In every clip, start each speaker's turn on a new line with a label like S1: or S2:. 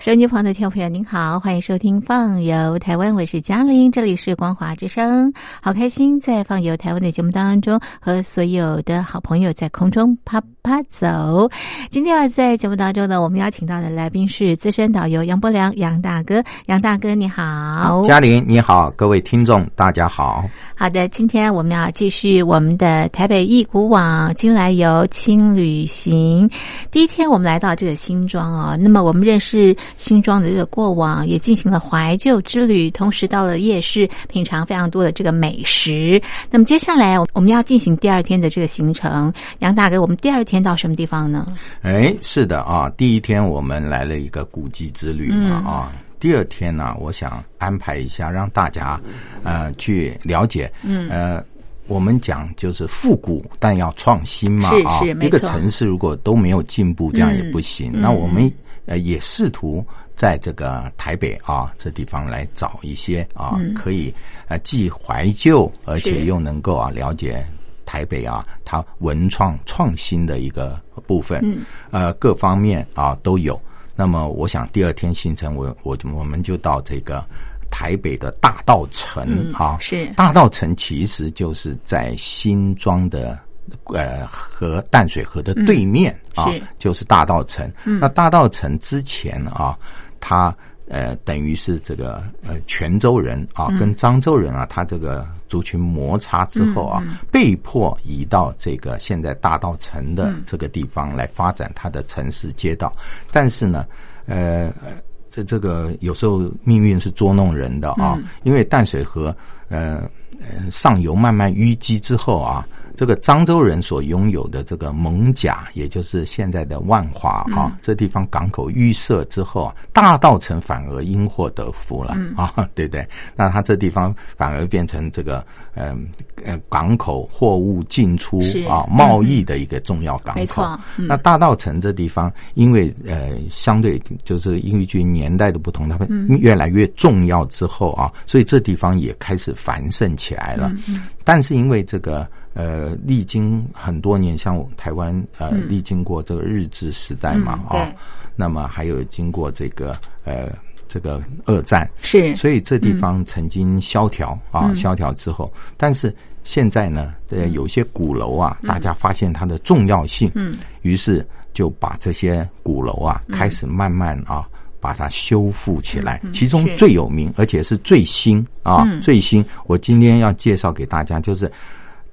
S1: 收音机旁的听众朋友，您好，欢迎收听《放游台湾》，我是嘉玲，这里是光华之声，好开心在《放游台湾》的节目当中和所有的好朋友在空中啪啪走。今天要在节目当中呢，我们邀请到的来宾是资深导游杨伯良杨大哥，杨大哥你好，
S2: 嘉玲你好，各位听众大家好。
S1: 好的，今天我们要继续我们的台北一古网金来游轻旅行。第一天我们来到这个新庄哦，那么我们认识。新庄的这个过往也进行了怀旧之旅，同时到了夜市品尝非常多的这个美食。那么接下来我们要进行第二天的这个行程，杨大哥，我们第二天到什么地方呢？
S2: 哎，是的啊，第一天我们来了一个古迹之旅嘛啊，第二天呢，我想安排一下让大家呃去了解，嗯呃，我们讲就是复古，但要创新嘛
S1: 啊，
S2: 一个城市如果都没有进步，这样也不行。那我们。呃，也试图在这个台北啊这地方来找一些啊，可以呃既怀旧而且又能够啊了解台北啊它文创创新的一个部分，呃各方面啊都有。那么我想第二天行程，我我我们就到这个台北的大道城啊，
S1: 是
S2: 大道城其实就是在新庄的。呃，河淡水河的对面啊，就是大道城。那大道城之前啊，它呃，等于是这个呃，泉州人啊，跟漳州人啊，他这个族群摩擦之后啊，被迫移到这个现在大道城的这个地方来发展他的城市街道。但是呢，呃，这这个有时候命运是捉弄人的啊，因为淡水河呃上游慢慢淤积之后啊。这个漳州人所拥有的这个蒙甲，也就是现在的万华啊，这地方港口预设之后啊，大道城反而因祸得福了 啊，对不对？那它这地方反而变成这个嗯呃港口货物进出啊贸易的一个重要港口。没
S1: 错。
S2: 那大道城这地方，因为呃相对就是因为据年代的不同，它会越来越重要之后啊，所以这地方也开始繁盛起来了。但是因为这个。呃，历经很多年，像台湾呃，历经过这个日治时代嘛啊，那么还有经过这个呃这个二战，
S1: 是，
S2: 所以这地方曾经萧条啊，萧条之后，但是现在呢，呃，有些鼓楼啊，大家发现它的重要性，嗯，于是就把这些鼓楼啊，开始慢慢啊，把它修复起来。其中最有名，而且是最新啊，最新，我今天要介绍给大家就是。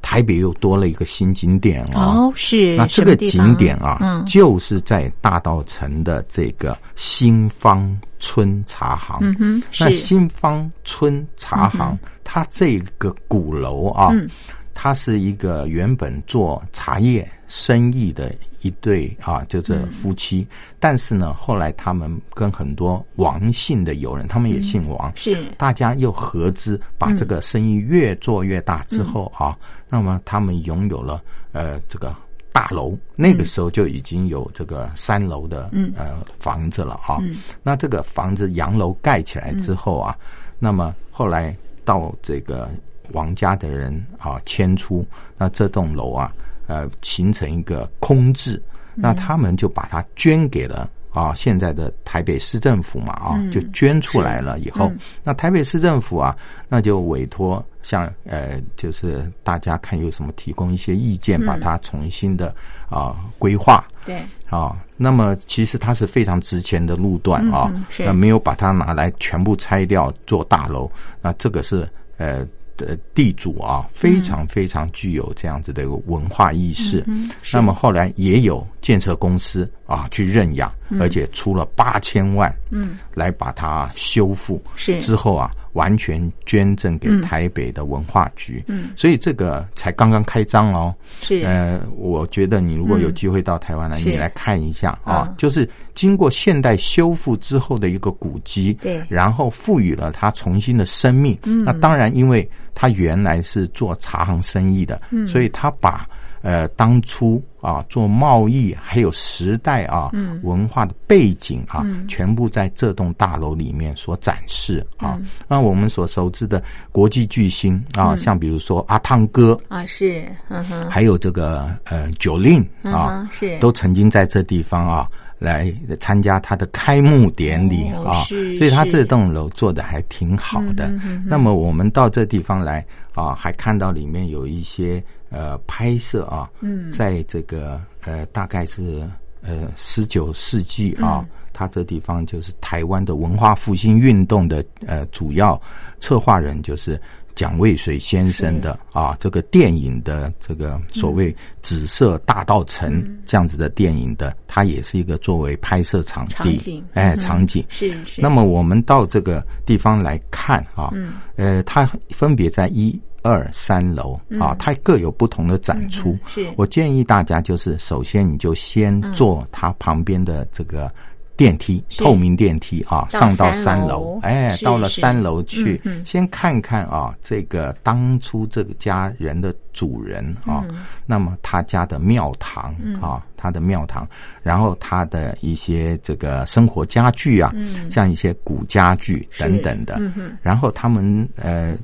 S2: 台北又多了一个新景点
S1: 哦，是
S2: 那这个景点啊，嗯，就是在大道城的这个新芳村茶行。那新芳村茶行，它这个鼓楼啊，它是一个原本做茶叶生意的。一对啊，就是夫妻，但是呢，后来他们跟很多王姓的友人，他们也姓王，
S1: 是
S2: 大家又合资把这个生意越做越大之后啊，那么他们拥有了呃这个大楼，那个时候就已经有这个三楼的呃房子了啊。那这个房子洋楼盖起来之后啊，那么后来到这个王家的人啊迁出，那这栋楼啊。呃，形成一个空置，那他们就把它捐给了啊，现在的台北市政府嘛啊，就捐出来了以后，那台北市政府啊，那就委托像呃，就是大家看有什么提供一些意见，把它重新的啊规划，
S1: 对。
S2: 啊，那么其实它是非常值钱的路段啊，那没有把它拿来全部拆掉做大楼，那这个是呃。的地主啊，非常非常具有这样子的一个文化意识。那么后来也有建设公司啊去认养，而且出了八千万，嗯，来把它修复。
S1: 是
S2: 之后啊。完全捐赠给台北的文化局，嗯，所以这个才刚刚开张哦。
S1: 是，
S2: 呃，我觉得你如果有机会到台湾来，你来看一下啊，就是经过现代修复之后的一个古迹，
S1: 对，
S2: 然后赋予了它重新的生命。嗯，那当然，因为它原来是做茶行生意的，嗯，所以他把。呃当初啊做贸易还有时代啊文化的背景啊，全部在这栋大楼里面所展示啊。那我们所熟知的国际巨星啊，像比如说阿汤哥
S1: 啊，是，嗯哼，
S2: 还有这个呃九令啊，
S1: 是，
S2: 都曾经在这地方啊。来参加他的开幕典礼啊，所以他这栋楼做的还挺好的。那么我们到这地方来啊，还看到里面有一些呃拍摄啊，在这个呃大概是呃十九世纪啊，他这地方就是台湾的文化复兴运动的呃主要策划人就是。蒋渭水先生的啊，这个电影的这个所谓《紫色大道城》这样子的电影的，它也是一个作为拍摄场地，哎，场景。
S1: 是是。
S2: 那么我们到这个地方来看啊，呃，它分别在一二三楼啊，它各有不同的展出。
S1: 是。
S2: 我建议大家就是，首先你就先坐它旁边的这个。电梯，透明电梯啊，上到三楼，哎，到了三楼去，先看看啊，这个当初这个家人的主人啊，那么他家的庙堂啊，他的庙堂，然后他的一些这个生活家具啊，像一些古家具等等的，然后他们呃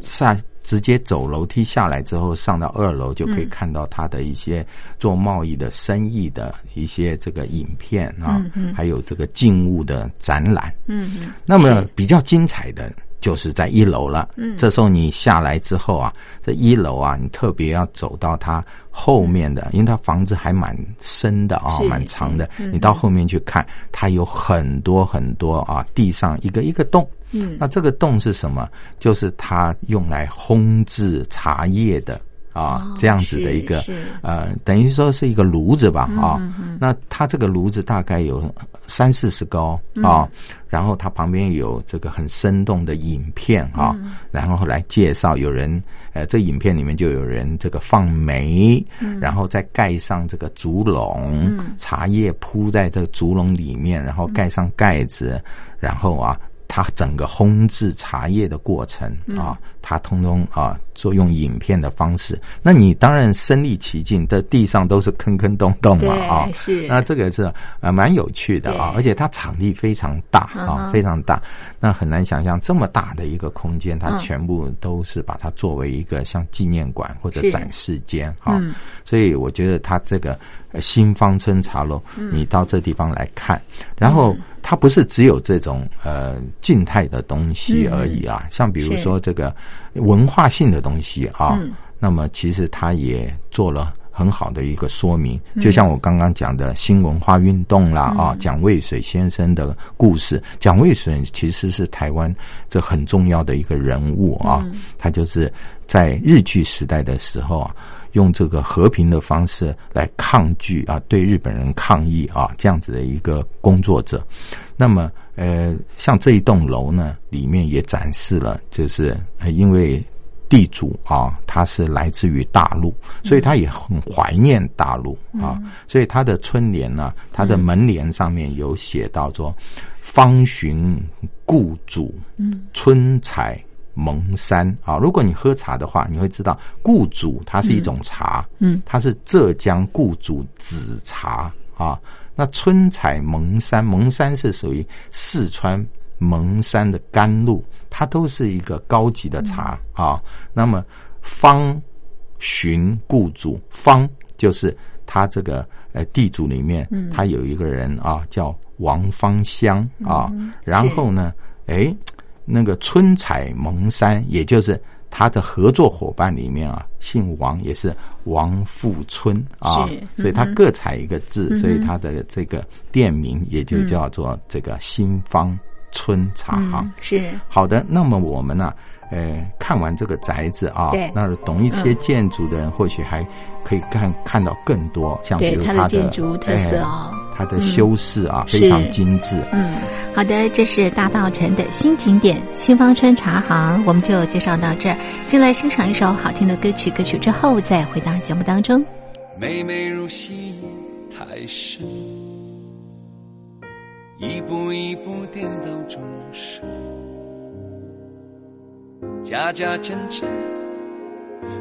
S2: 下。直接走楼梯下来之后，上到二楼就可以看到他的一些做贸易的生意的一些这个影片啊，还有这个静物的展览。嗯，那么比较精彩的就是在一楼了。嗯，这时候你下来之后啊，这一楼啊，你特别要走到它后面的，因为它房子还蛮深的啊，蛮长的。你到后面去看，它有很多很多啊，地上一个一个洞。嗯，那这个洞是什么？就是它用来烘制茶叶的啊，这样子的一个呃，等于说是一个炉子吧啊。那它这个炉子大概有三四十高啊，然后它旁边有这个很生动的影片啊，然后来介绍有人呃，这影片里面就有人这个放煤，然后再盖上这个竹笼，茶叶铺在这个竹笼里面，然后盖上盖子，然后啊。它整个烘制茶叶的过程啊，它通通啊，做用影片的方式。那你当然身临其境，这地上都是坑坑洞洞嘛啊。
S1: 是。
S2: 那这个是啊，蛮有趣的啊，而且它场地非常大啊，非常大。那很难想象这么大的一个空间，它全部都是把它作为一个像纪念馆或者展示间哈。所以我觉得它这个新芳村茶楼，你到这地方来看，然后。它不是只有这种呃静态的东西而已啊，像比如说这个文化性的东西啊，那么其实它也做了很好的一个说明。就像我刚刚讲的新文化运动啦啊，蒋渭水先生的故事，蒋渭水其实是台湾这很重要的一个人物啊，他就是在日据时代的时候啊。用这个和平的方式来抗拒啊，对日本人抗议啊，这样子的一个工作者。那么，呃，像这一栋楼呢，里面也展示了，就是因为地主啊，他是来自于大陆，所以他也很怀念大陆啊，所以他的春联呢，他的门帘上面有写到说：“方寻故主，嗯，春采。”蒙山啊，如果你喝茶的话，你会知道固祖它是一种茶，嗯，它是浙江固祖紫茶啊。那春采蒙山，蒙山是属于四川蒙山的甘露，它都是一个高级的茶啊。那么方寻固主，方就是他这个呃地主里面，他有一个人啊叫王方香啊，然后呢，哎。那个春采蒙山，也就是他的合作伙伴里面啊，姓王，也是王富春啊，所以他各采一个字，所以他的这个店名也就叫做这个新芳春茶行。
S1: 是
S2: 好的，那么我们呢？呃，看完这个宅子啊，那懂一些建筑的人或许还可以看看到更多，像比如它的
S1: 建筑特色啊，
S2: 它的修饰啊非常精致。
S1: 嗯，好的，这是大道城的新景点新芳春茶行，我们就介绍到这儿。先来欣赏一首好听的歌曲，歌曲之后再回到节目当中。
S3: 妹妹入戏太深，一步一步颠倒众生。假假真真，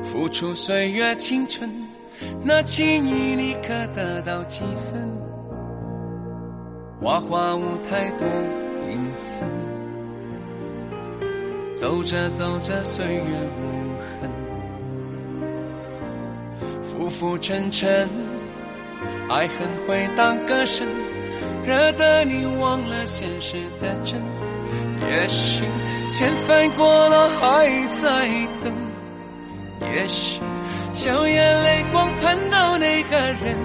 S3: 付出岁月青春，那情谊你可得到几分？花花舞台多缤纷，走着走着岁月无痕，浮浮沉沉，爱恨会当歌声，惹得你忘了现实的真。也许千帆过了还在等，也许。笑眼泪光盼到那个人，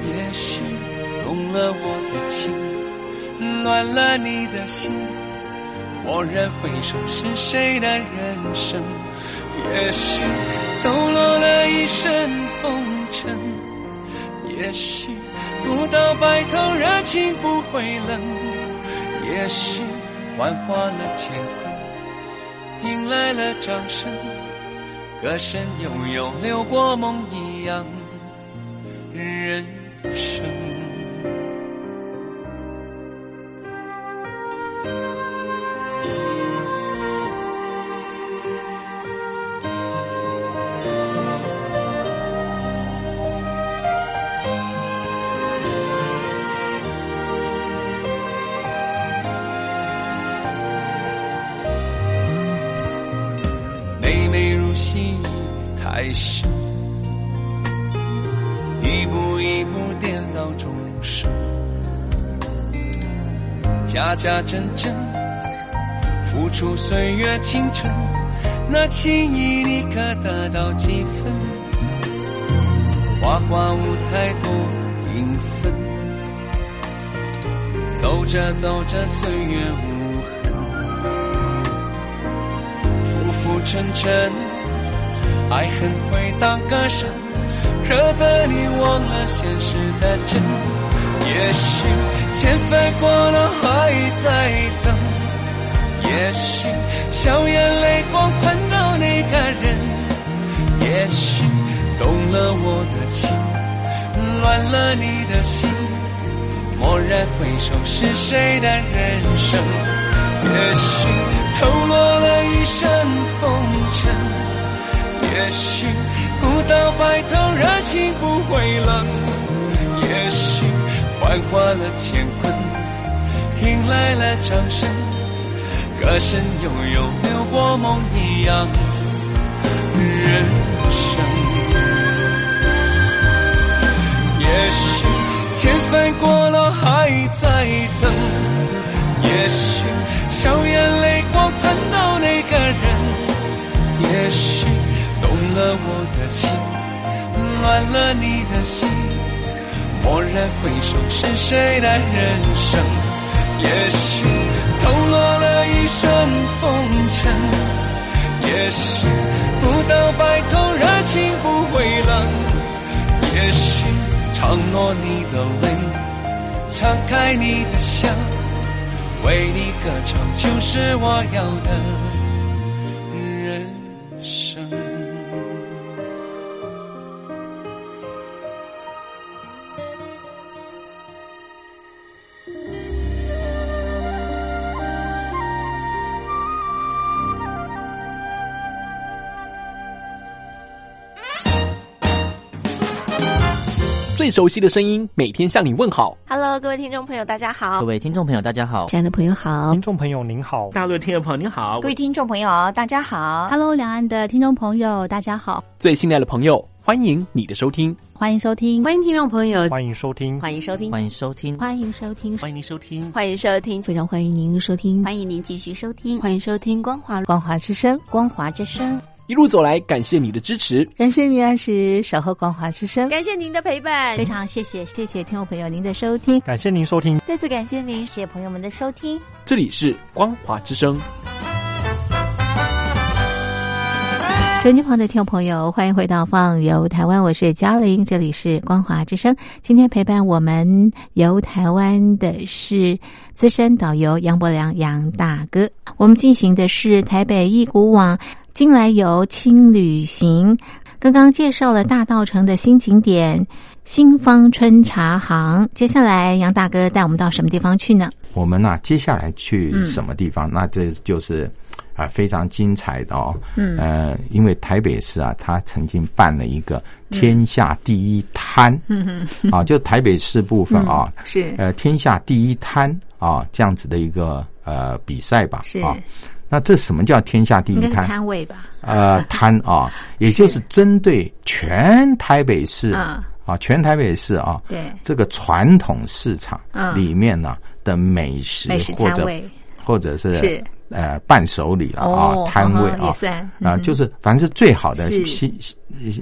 S3: 也许动了我的情，乱了你的心。蓦然回首，是谁的人生？也许抖落了一身风尘，也许不到白头，热情不会冷。也许幻化了乾坤，迎来了掌声。歌声悠悠，流过梦一样人生。假真真，付出岁月青春，那情谊你可得到几分？花花舞台多缤纷，走着走着岁月无痕，浮浮沉沉。爱恨回荡歌声，惹得你忘了现实的真。也许千帆过了还在等，也许笑眼泪光盼到那个人，也许动了我的情，乱了你的心。蓦然回首，是谁的人生？也许透落了一身风尘。也许不到白头，热情不会冷；也许幻化了乾坤，迎来了掌声。歌声悠悠，流过梦一样人生。也许千帆过了还在等，也许笑眼泪光盼到那个人，也许动。了我的情，乱了你的心。蓦然回首，是谁的人生？也许抖落了一身风尘，也许不到白头，热情不会冷。也许承诺你的泪，敞开你的笑，为你歌唱，就是我要的人生。
S4: 最熟悉的声音，每天向你问好。
S5: Hello，各位听众朋友，大家好。
S6: 各位听众朋友，大家好。
S7: 亲爱的朋友好。
S8: 听众朋友您好。
S9: 大陆的听众朋友您好。
S5: 各位听众朋友大家好。
S7: Hello，两岸的听众朋友大家好。
S4: 最信赖的朋友，欢迎你的收听。
S7: 欢迎收听。
S5: 欢迎听众朋友。
S8: 欢迎收听。
S5: 欢迎收听。
S6: 欢迎收听。
S7: 欢迎收听。
S9: 欢迎您收听。
S5: 欢迎收听。
S7: 非常欢迎您收听。
S10: 欢迎您继续收听。
S5: 欢迎收听光华
S7: 光华之声。
S10: 光华之声。
S4: 一路走来，感谢你的支持，
S7: 感谢你按时守候光华之声，
S5: 感谢您的陪伴，
S7: 非常谢谢谢谢听众朋友您的收听，
S8: 感谢您收听，
S5: 再次感谢您，
S10: 谢谢朋友们的收听。
S4: 这里是光华之声，
S1: 手机旁的听众朋友，欢迎回到放游台湾，我是嘉玲，这里是光华之声。今天陪伴我们游台湾的是资深导游杨伯良杨大哥，我们进行的是台北一古网。金来游轻旅行，刚刚介绍了大道城的新景点新芳春茶行。接下来，杨大哥带我们到什么地方去呢？
S2: 我们呢，接下来去什么地方？那这就是。啊非常精彩的哦。嗯，呃，因为台北市啊，他曾经办了一个天下第一摊，嗯哼，啊，就台北市部分啊，
S1: 是
S2: 呃天下第一摊啊这样子的一个呃比赛吧，
S1: 是
S2: 啊。那这什么叫天下第一？摊？
S1: 摊位吧？
S2: 呃，摊啊，也就是针对全台北市啊，全台北市啊，
S1: 对。
S2: 这个传统市场里面呢的美食或者或者是呃伴手礼了啊，摊位啊，啊，就是凡是最好的西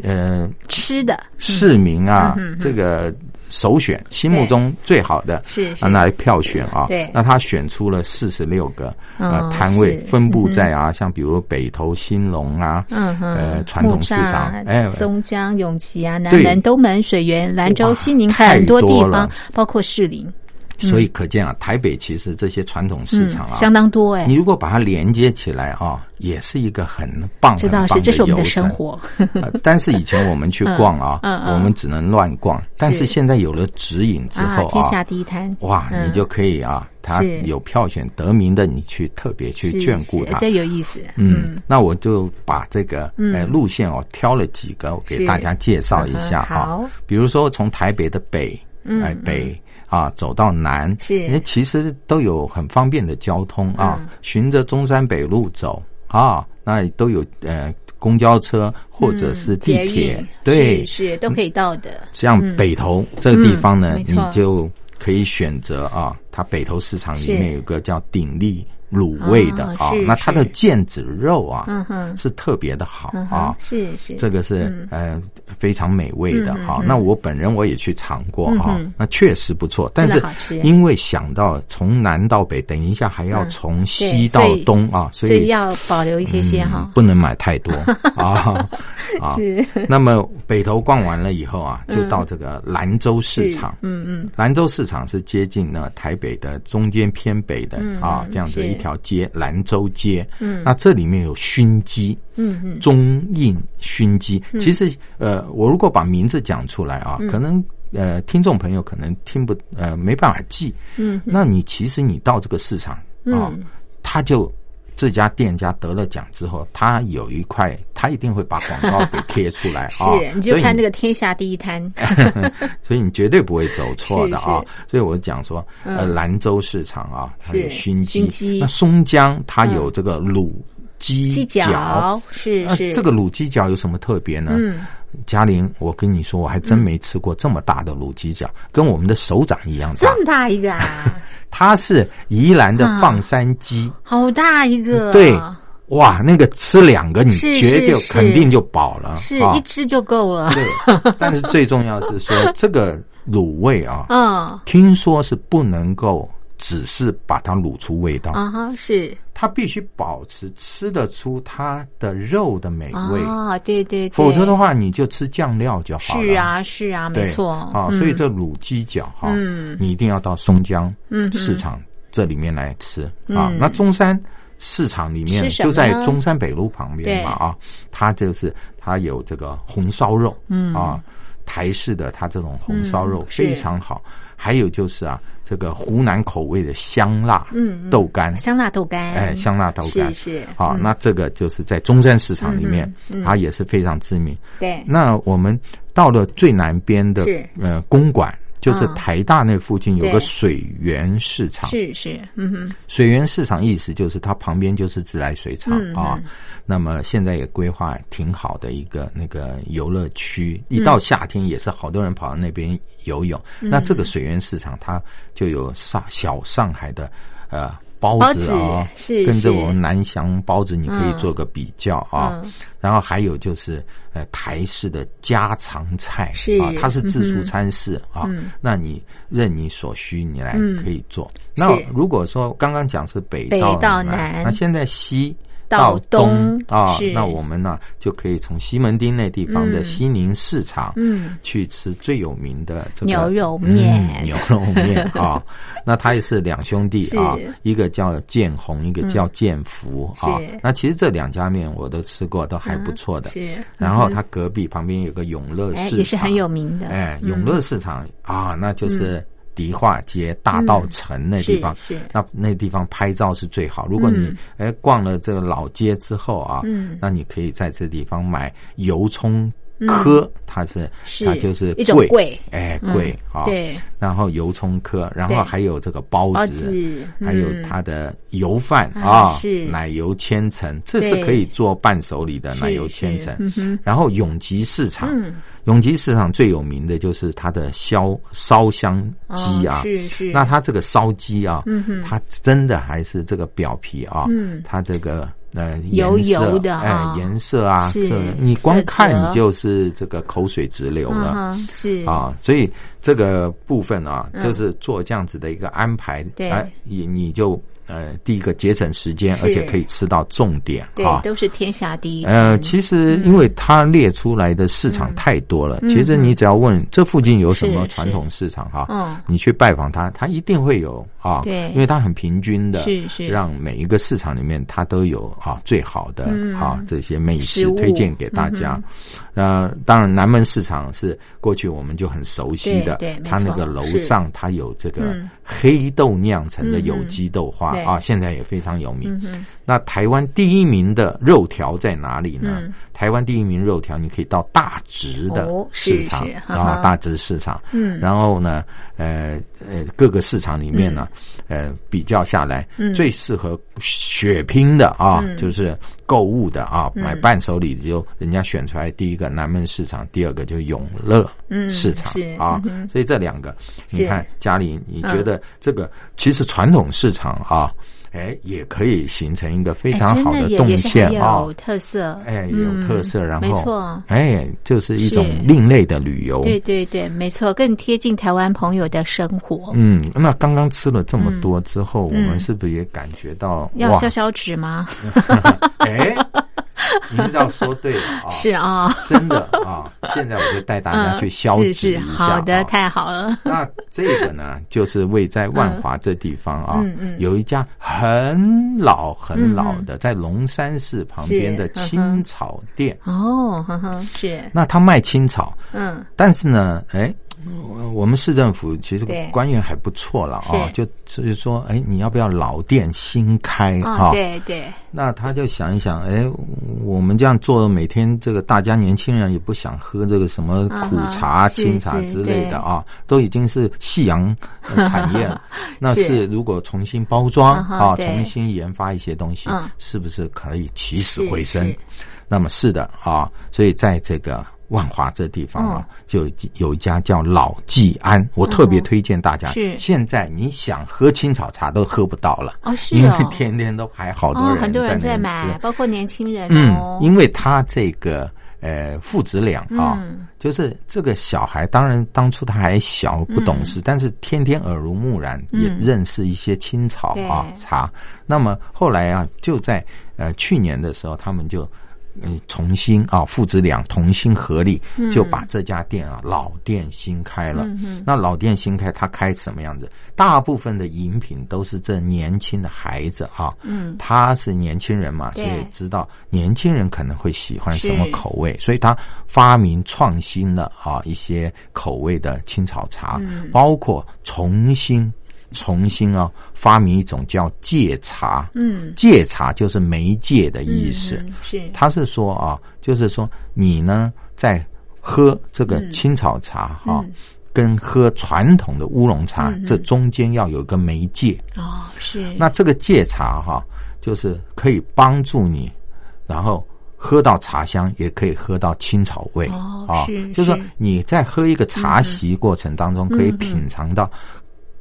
S2: 呃
S1: 吃的。
S2: 市民啊，这个。首选心目中最好的
S1: 是
S2: 让来票选啊，
S1: 对，
S2: 那他选出了四十六个呃摊位，分布在啊，像比如北投、兴隆啊，
S1: 嗯
S2: 呃传统市场，哎，
S1: 松江、永琪啊，南门、东门、水源、兰州、西宁很多地方，包括士林。
S2: 所以可见啊，台北其实这些传统市场啊，
S1: 相当多哎。
S2: 你如果把它连接起来啊，也是一个很棒、很棒的
S1: 这是我们的生活。
S2: 但是以前我们去逛啊，我们只能乱逛。但是现在有了指引之后啊，
S1: 天下第一摊，
S2: 哇，你就可以啊，它有票选得名的，你去特别去眷顾它，
S1: 这有意思。
S2: 嗯，那我就把这个呃路线哦挑了几个给大家介绍一下啊。比如说从台北的北，哎北。啊，走到南
S1: 是，
S2: 其实都有很方便的交通啊。循着中山北路走啊，那都有呃公交车或者是地铁，对，
S1: 是都可以到的。
S2: 像北投这个地方呢，你就可以选择啊，它北投市场里面有个叫鼎力。卤味的啊，那它的腱子肉啊，是特别的好啊，
S1: 是是，
S2: 这个是呃非常美味的哈。那我本人我也去尝过哈，那确实不错。但是因为想到从南到北，等一下还要从西到东啊，
S1: 所
S2: 以
S1: 要保留一些些哈，
S2: 不能买太多 啊。
S1: 是。
S2: 那么北头逛完了以后啊，就到这个兰州市场。
S1: 嗯嗯，
S2: 兰州市场是接近呢台北的中间偏北的啊，这样子一。条街兰州街，嗯，那这里面有熏鸡，
S1: 嗯嗯，
S2: 中印熏鸡。其实，呃，我如果把名字讲出来啊，可能呃，听众朋友可能听不呃，没办法记。
S1: 嗯，
S2: 那你其实你到这个市场啊，他就。这家店家得了奖之后，他有一块，他一定会把广告给贴出来
S1: 啊。是，你就看那个天下第一摊，
S2: 所以你绝对不会走错的啊。所以我讲说，呃，兰州市场啊，它有熏鸡；那松江它有这个卤鸡
S1: 鸡脚，是是。
S2: 这个卤鸡脚有什么特别呢？
S1: 嗯，
S2: 嘉玲，我跟你说，我还真没吃过这么大的卤鸡脚，跟我们的手掌一样大，
S1: 这么大一个啊。
S2: 它是宜兰的放山鸡，
S1: 好大一个。
S2: 对，哇，那个吃两个，你绝对肯定就饱了，
S1: 是一吃就够了。
S2: 对，但是最重要是说 这个卤味啊，
S1: 嗯，
S2: 听说是不能够。只是把它卤出味道。
S1: 啊哈，是。
S2: 它必须保持吃得出它的肉的美味。
S1: 啊，对对，
S2: 否则的话你就吃酱料就好
S1: 了。是啊，是啊，没错。
S2: 啊，所以这卤鸡脚哈，
S1: 嗯，
S2: 你一定要到松江市场这里面来吃。啊。那中山市场里面就在中山北路旁边嘛啊，它就是它有这个红烧肉，
S1: 嗯。
S2: 啊，台式的它这种红烧肉非常好。还有就是啊，这个湖南口味的香辣嗯豆干，
S1: 香辣豆干，
S2: 哎，香辣豆干。
S1: 是是。
S2: 啊，那这个就是在中山市场里面，它也是非常知名。
S1: 对，
S2: 那我们到了最南边的呃公馆。就是台大那附近有个水源市场，
S1: 是是，嗯哼，
S2: 水源市场意思就是它旁边就是自来水厂啊。那么现在也规划挺好的一个那个游乐区，一到夏天也是好多人跑到那边游泳。那这个水源市场它就有上小上海的呃。包子啊，是跟着我们南翔包子，你可以做个比较啊。然后还有就是呃台式的家常菜啊，它是自助餐式啊。那你任你所需，你来可以做。那如果说刚刚讲是北
S1: 到
S2: 南，那现在西。
S1: 到
S2: 东啊，那我们呢就可以从西门町那地方的西宁市场，
S1: 嗯，
S2: 去吃最有名的这个
S1: 牛肉面。
S2: 牛肉面 啊，那他也是两兄弟啊，一个叫建宏，一个叫建福啊。那其实这两家面我都吃过，都还不错的。
S1: 是，
S2: 然后他隔壁旁边有个永乐市场，
S1: 也是很有名的。
S2: 哎，永乐市场啊，那就是。迪化街、大道城那地方，
S1: 是
S2: 那那地方拍照是最好。如果你哎逛了这个老街之后啊，
S1: 嗯，
S2: 那你可以在这地方买油葱。科，它是它就是
S1: 一种桂，
S2: 哎，桂啊，
S1: 对，
S2: 然后油葱科，然后还有这个包
S1: 子，
S2: 还有它的油饭啊，是。奶油千层，这是可以做伴手礼的奶油千层。然后永吉市场，永吉市场最有名的就是它的烧烧香鸡啊，
S1: 是是，
S2: 那它这个烧鸡啊，它真的还是这个表皮啊，它这个。呃，
S1: 油油的
S2: 哎，颜色啊，是你光看你就是这个口水直流了，
S1: 是。
S2: 啊，所以这个部分啊，就是做这样子的一个安排，
S1: 哎，
S2: 你你就。呃，第一个节省时间，而且可以吃到重点，
S1: 对，都是天下第一。
S2: 呃，其实因为它列出来的市场太多了，其实你只要问这附近有什么传统市场哈，嗯，你去拜访他，他一定会有啊，
S1: 对，
S2: 因为它很平均的，
S1: 是是，
S2: 让每一个市场里面它都有啊最好的啊这些美食推荐给大家。呃，当然南门市场是过去我们就很熟悉的，
S1: 对，
S2: 它那个楼上它有这个黑豆酿成的有机豆花。啊，现在也非常有名。那台湾第一名的肉条在哪里呢？台湾第一名肉条，你可以到大直的市场啊，大直市场。嗯，然后呢，呃呃，各个市场里面呢，呃，比较下来，最适合血拼的啊，就是购物的啊，买伴手礼就人家选出来，第一个南门市场，第二个就是永乐市场啊。所以这两个，你看家里，你觉得这个其实传统市场啊。哎，也可以形成一个非常好的动线
S1: 啊，有特色，
S2: 哎，有特色，然后
S1: 没错，
S2: 哎，就是一种另类的旅游，
S1: 对对对，没错，更贴近台湾朋友的生活。
S2: 嗯，那刚刚吃了这么多之后，我们是不是也感觉到
S1: 要消消脂吗？
S2: 哎。您要说对了啊，
S1: 是啊，
S2: 真的啊，现在我就带大家去消脂一下，
S1: 好的，太好了。
S2: 那这个呢，就是位在万华这地方啊，嗯嗯。有一家很老很老的，在龙山寺旁边的青草店。
S1: 哦，呵呵，是。
S2: 那他卖青草，嗯，但是呢，哎。我们市政府其实官员还不错了啊，就就是说，哎，你要不要老店新开啊？
S1: 对对。
S2: 那他就想一想，哎，我们这样做，每天这个大家年轻人也不想喝这个什么苦茶、清茶之类的啊，都已经是夕阳 产业了。那是如果重新包装啊，重新研发一些东西，是不是可以起死回生？那么是的啊，所以在这个。万华这地方啊，就有一家叫老季安，我特别推荐大家。
S1: 是
S2: 现在你想喝青草茶都喝不到了
S1: 哦，是
S2: 因为天天都排好多人，
S1: 很多人
S2: 在
S1: 买，包括年轻人。
S2: 嗯，因为他这个呃父子俩啊，就是这个小孩，当然当初他还小不懂事，但是天天耳濡目染，也认识一些青草啊茶。那么后来啊，就在呃去年的时候，他们就。嗯，重新啊，父子俩同心合力，就把这家店啊老店新开了。那老店新开，他开什么样子？大部分的饮品都是这年轻的孩子啊，嗯，他是年轻人嘛，所以知道年轻人可能会喜欢什么口味，所以他发明创新了啊一些口味的青草茶，包括重新。重新啊，发明一种叫戒茶。嗯，戒茶就是媒介的意思。
S1: 是，
S2: 他是说啊，就是说你呢在喝这个青草茶哈，跟喝传统的乌龙茶这中间要有一个媒介。
S1: 哦，是。
S2: 那这个戒茶哈，就是可以帮助你，然后喝到茶香，也可以喝到青草味。
S1: 哦，啊，
S2: 就是说你在喝一个茶席过程当中，可以品尝到。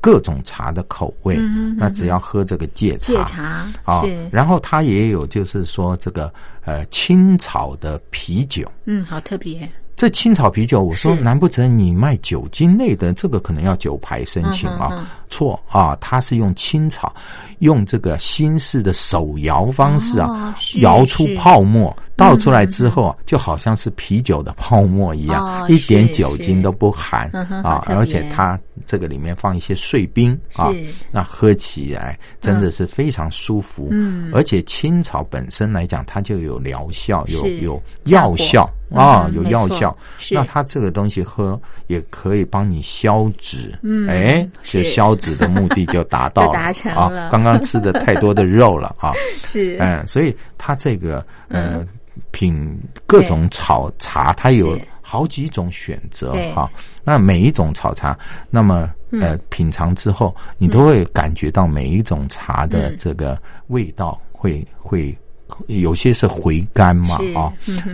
S2: 各种茶的口味，那只要喝这个戒茶，啊，然后它也有就是说这个呃青草的啤酒，
S1: 嗯，好特别。
S2: 这青草啤酒，我说难不成你卖酒精类的？这个可能要酒牌申请啊？错啊，它是用青草，用这个新式的手摇方式啊，摇出泡沫，倒出来之后啊就好像是啤酒的泡沫一样，一点酒精都不含啊，而且它这个里面放一些碎冰啊，那喝起来真的是非常舒服。嗯，而且青草本身来讲，它就有疗效，有有药效。啊，有药效。那它这个东西喝也可以帮你消脂，嗯，哎，是消脂的目的就达到
S1: 达成
S2: 了。刚刚吃的太多的肉了啊，
S1: 是，
S2: 嗯，所以它这个呃品各种炒茶，它有好几种选择哈。那每一种炒茶，那么呃品尝之后，你都会感觉到每一种茶的这个味道会会。有些是回甘嘛，啊，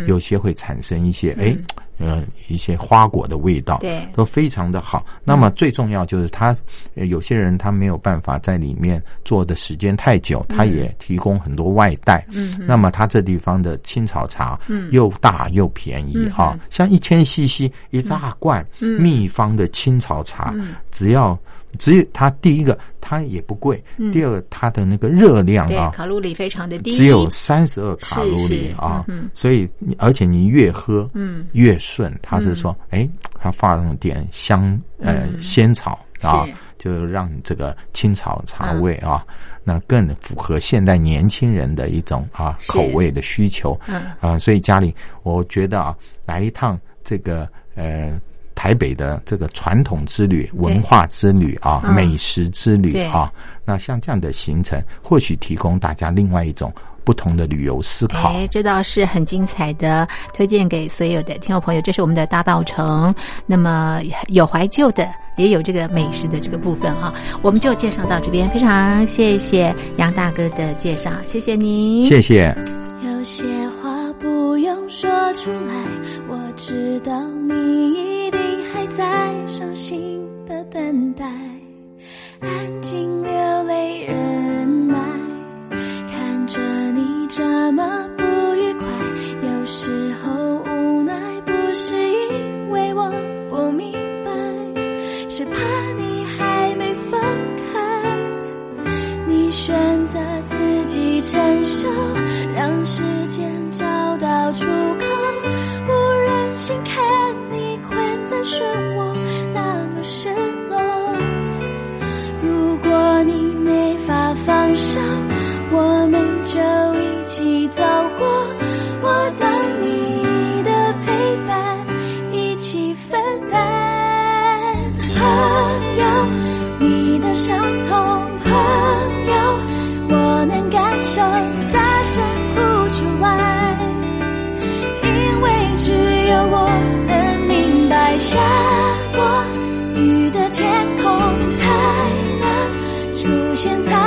S2: 有些会产生一些哎，呃，一些花果的味道，
S1: 对，
S2: 都非常的好。那么最重要就是他，有些人他没有办法在里面做的时间太久，他也提供很多外带。嗯，那么他这地方的青草茶，嗯，又大又便宜啊，像一千 CC 一大罐秘方的青草茶，只要。只有他第一个，它也不贵；第二，它的那个热量啊，
S1: 卡路里非常的低，
S2: 只有三十二卡路里啊。所以，而且你越喝，嗯，越顺。它是说，哎，它放了点香呃仙草啊，就让这个清草茶味啊，那更符合现代年轻人的一种啊口味的需求。嗯啊，所以家里我觉得啊，来一趟这个呃。台北的这个传统之旅、文化之旅啊，美食之旅啊，那像这样的行程，或许提供大家另外一种不同的旅游思考。
S1: 哎，这倒是很精彩的，推荐给所有的听众朋友。这是我们的大道城，那么有怀旧的，也有这个美食的这个部分啊，我们就介绍到这边。非常谢谢杨大哥的介绍，谢谢您，
S2: 谢谢。
S6: 有些话不用说出来，我知道你在伤心的等待，安静流泪忍耐，看着你这么不愉快，有时候无奈不是因为我不明白，是怕你还没放开，你选择自己承受。让时间伤痛，朋友，我能感受。大声哭出来，因为只有我能明白，下过雨的天空才能出现彩虹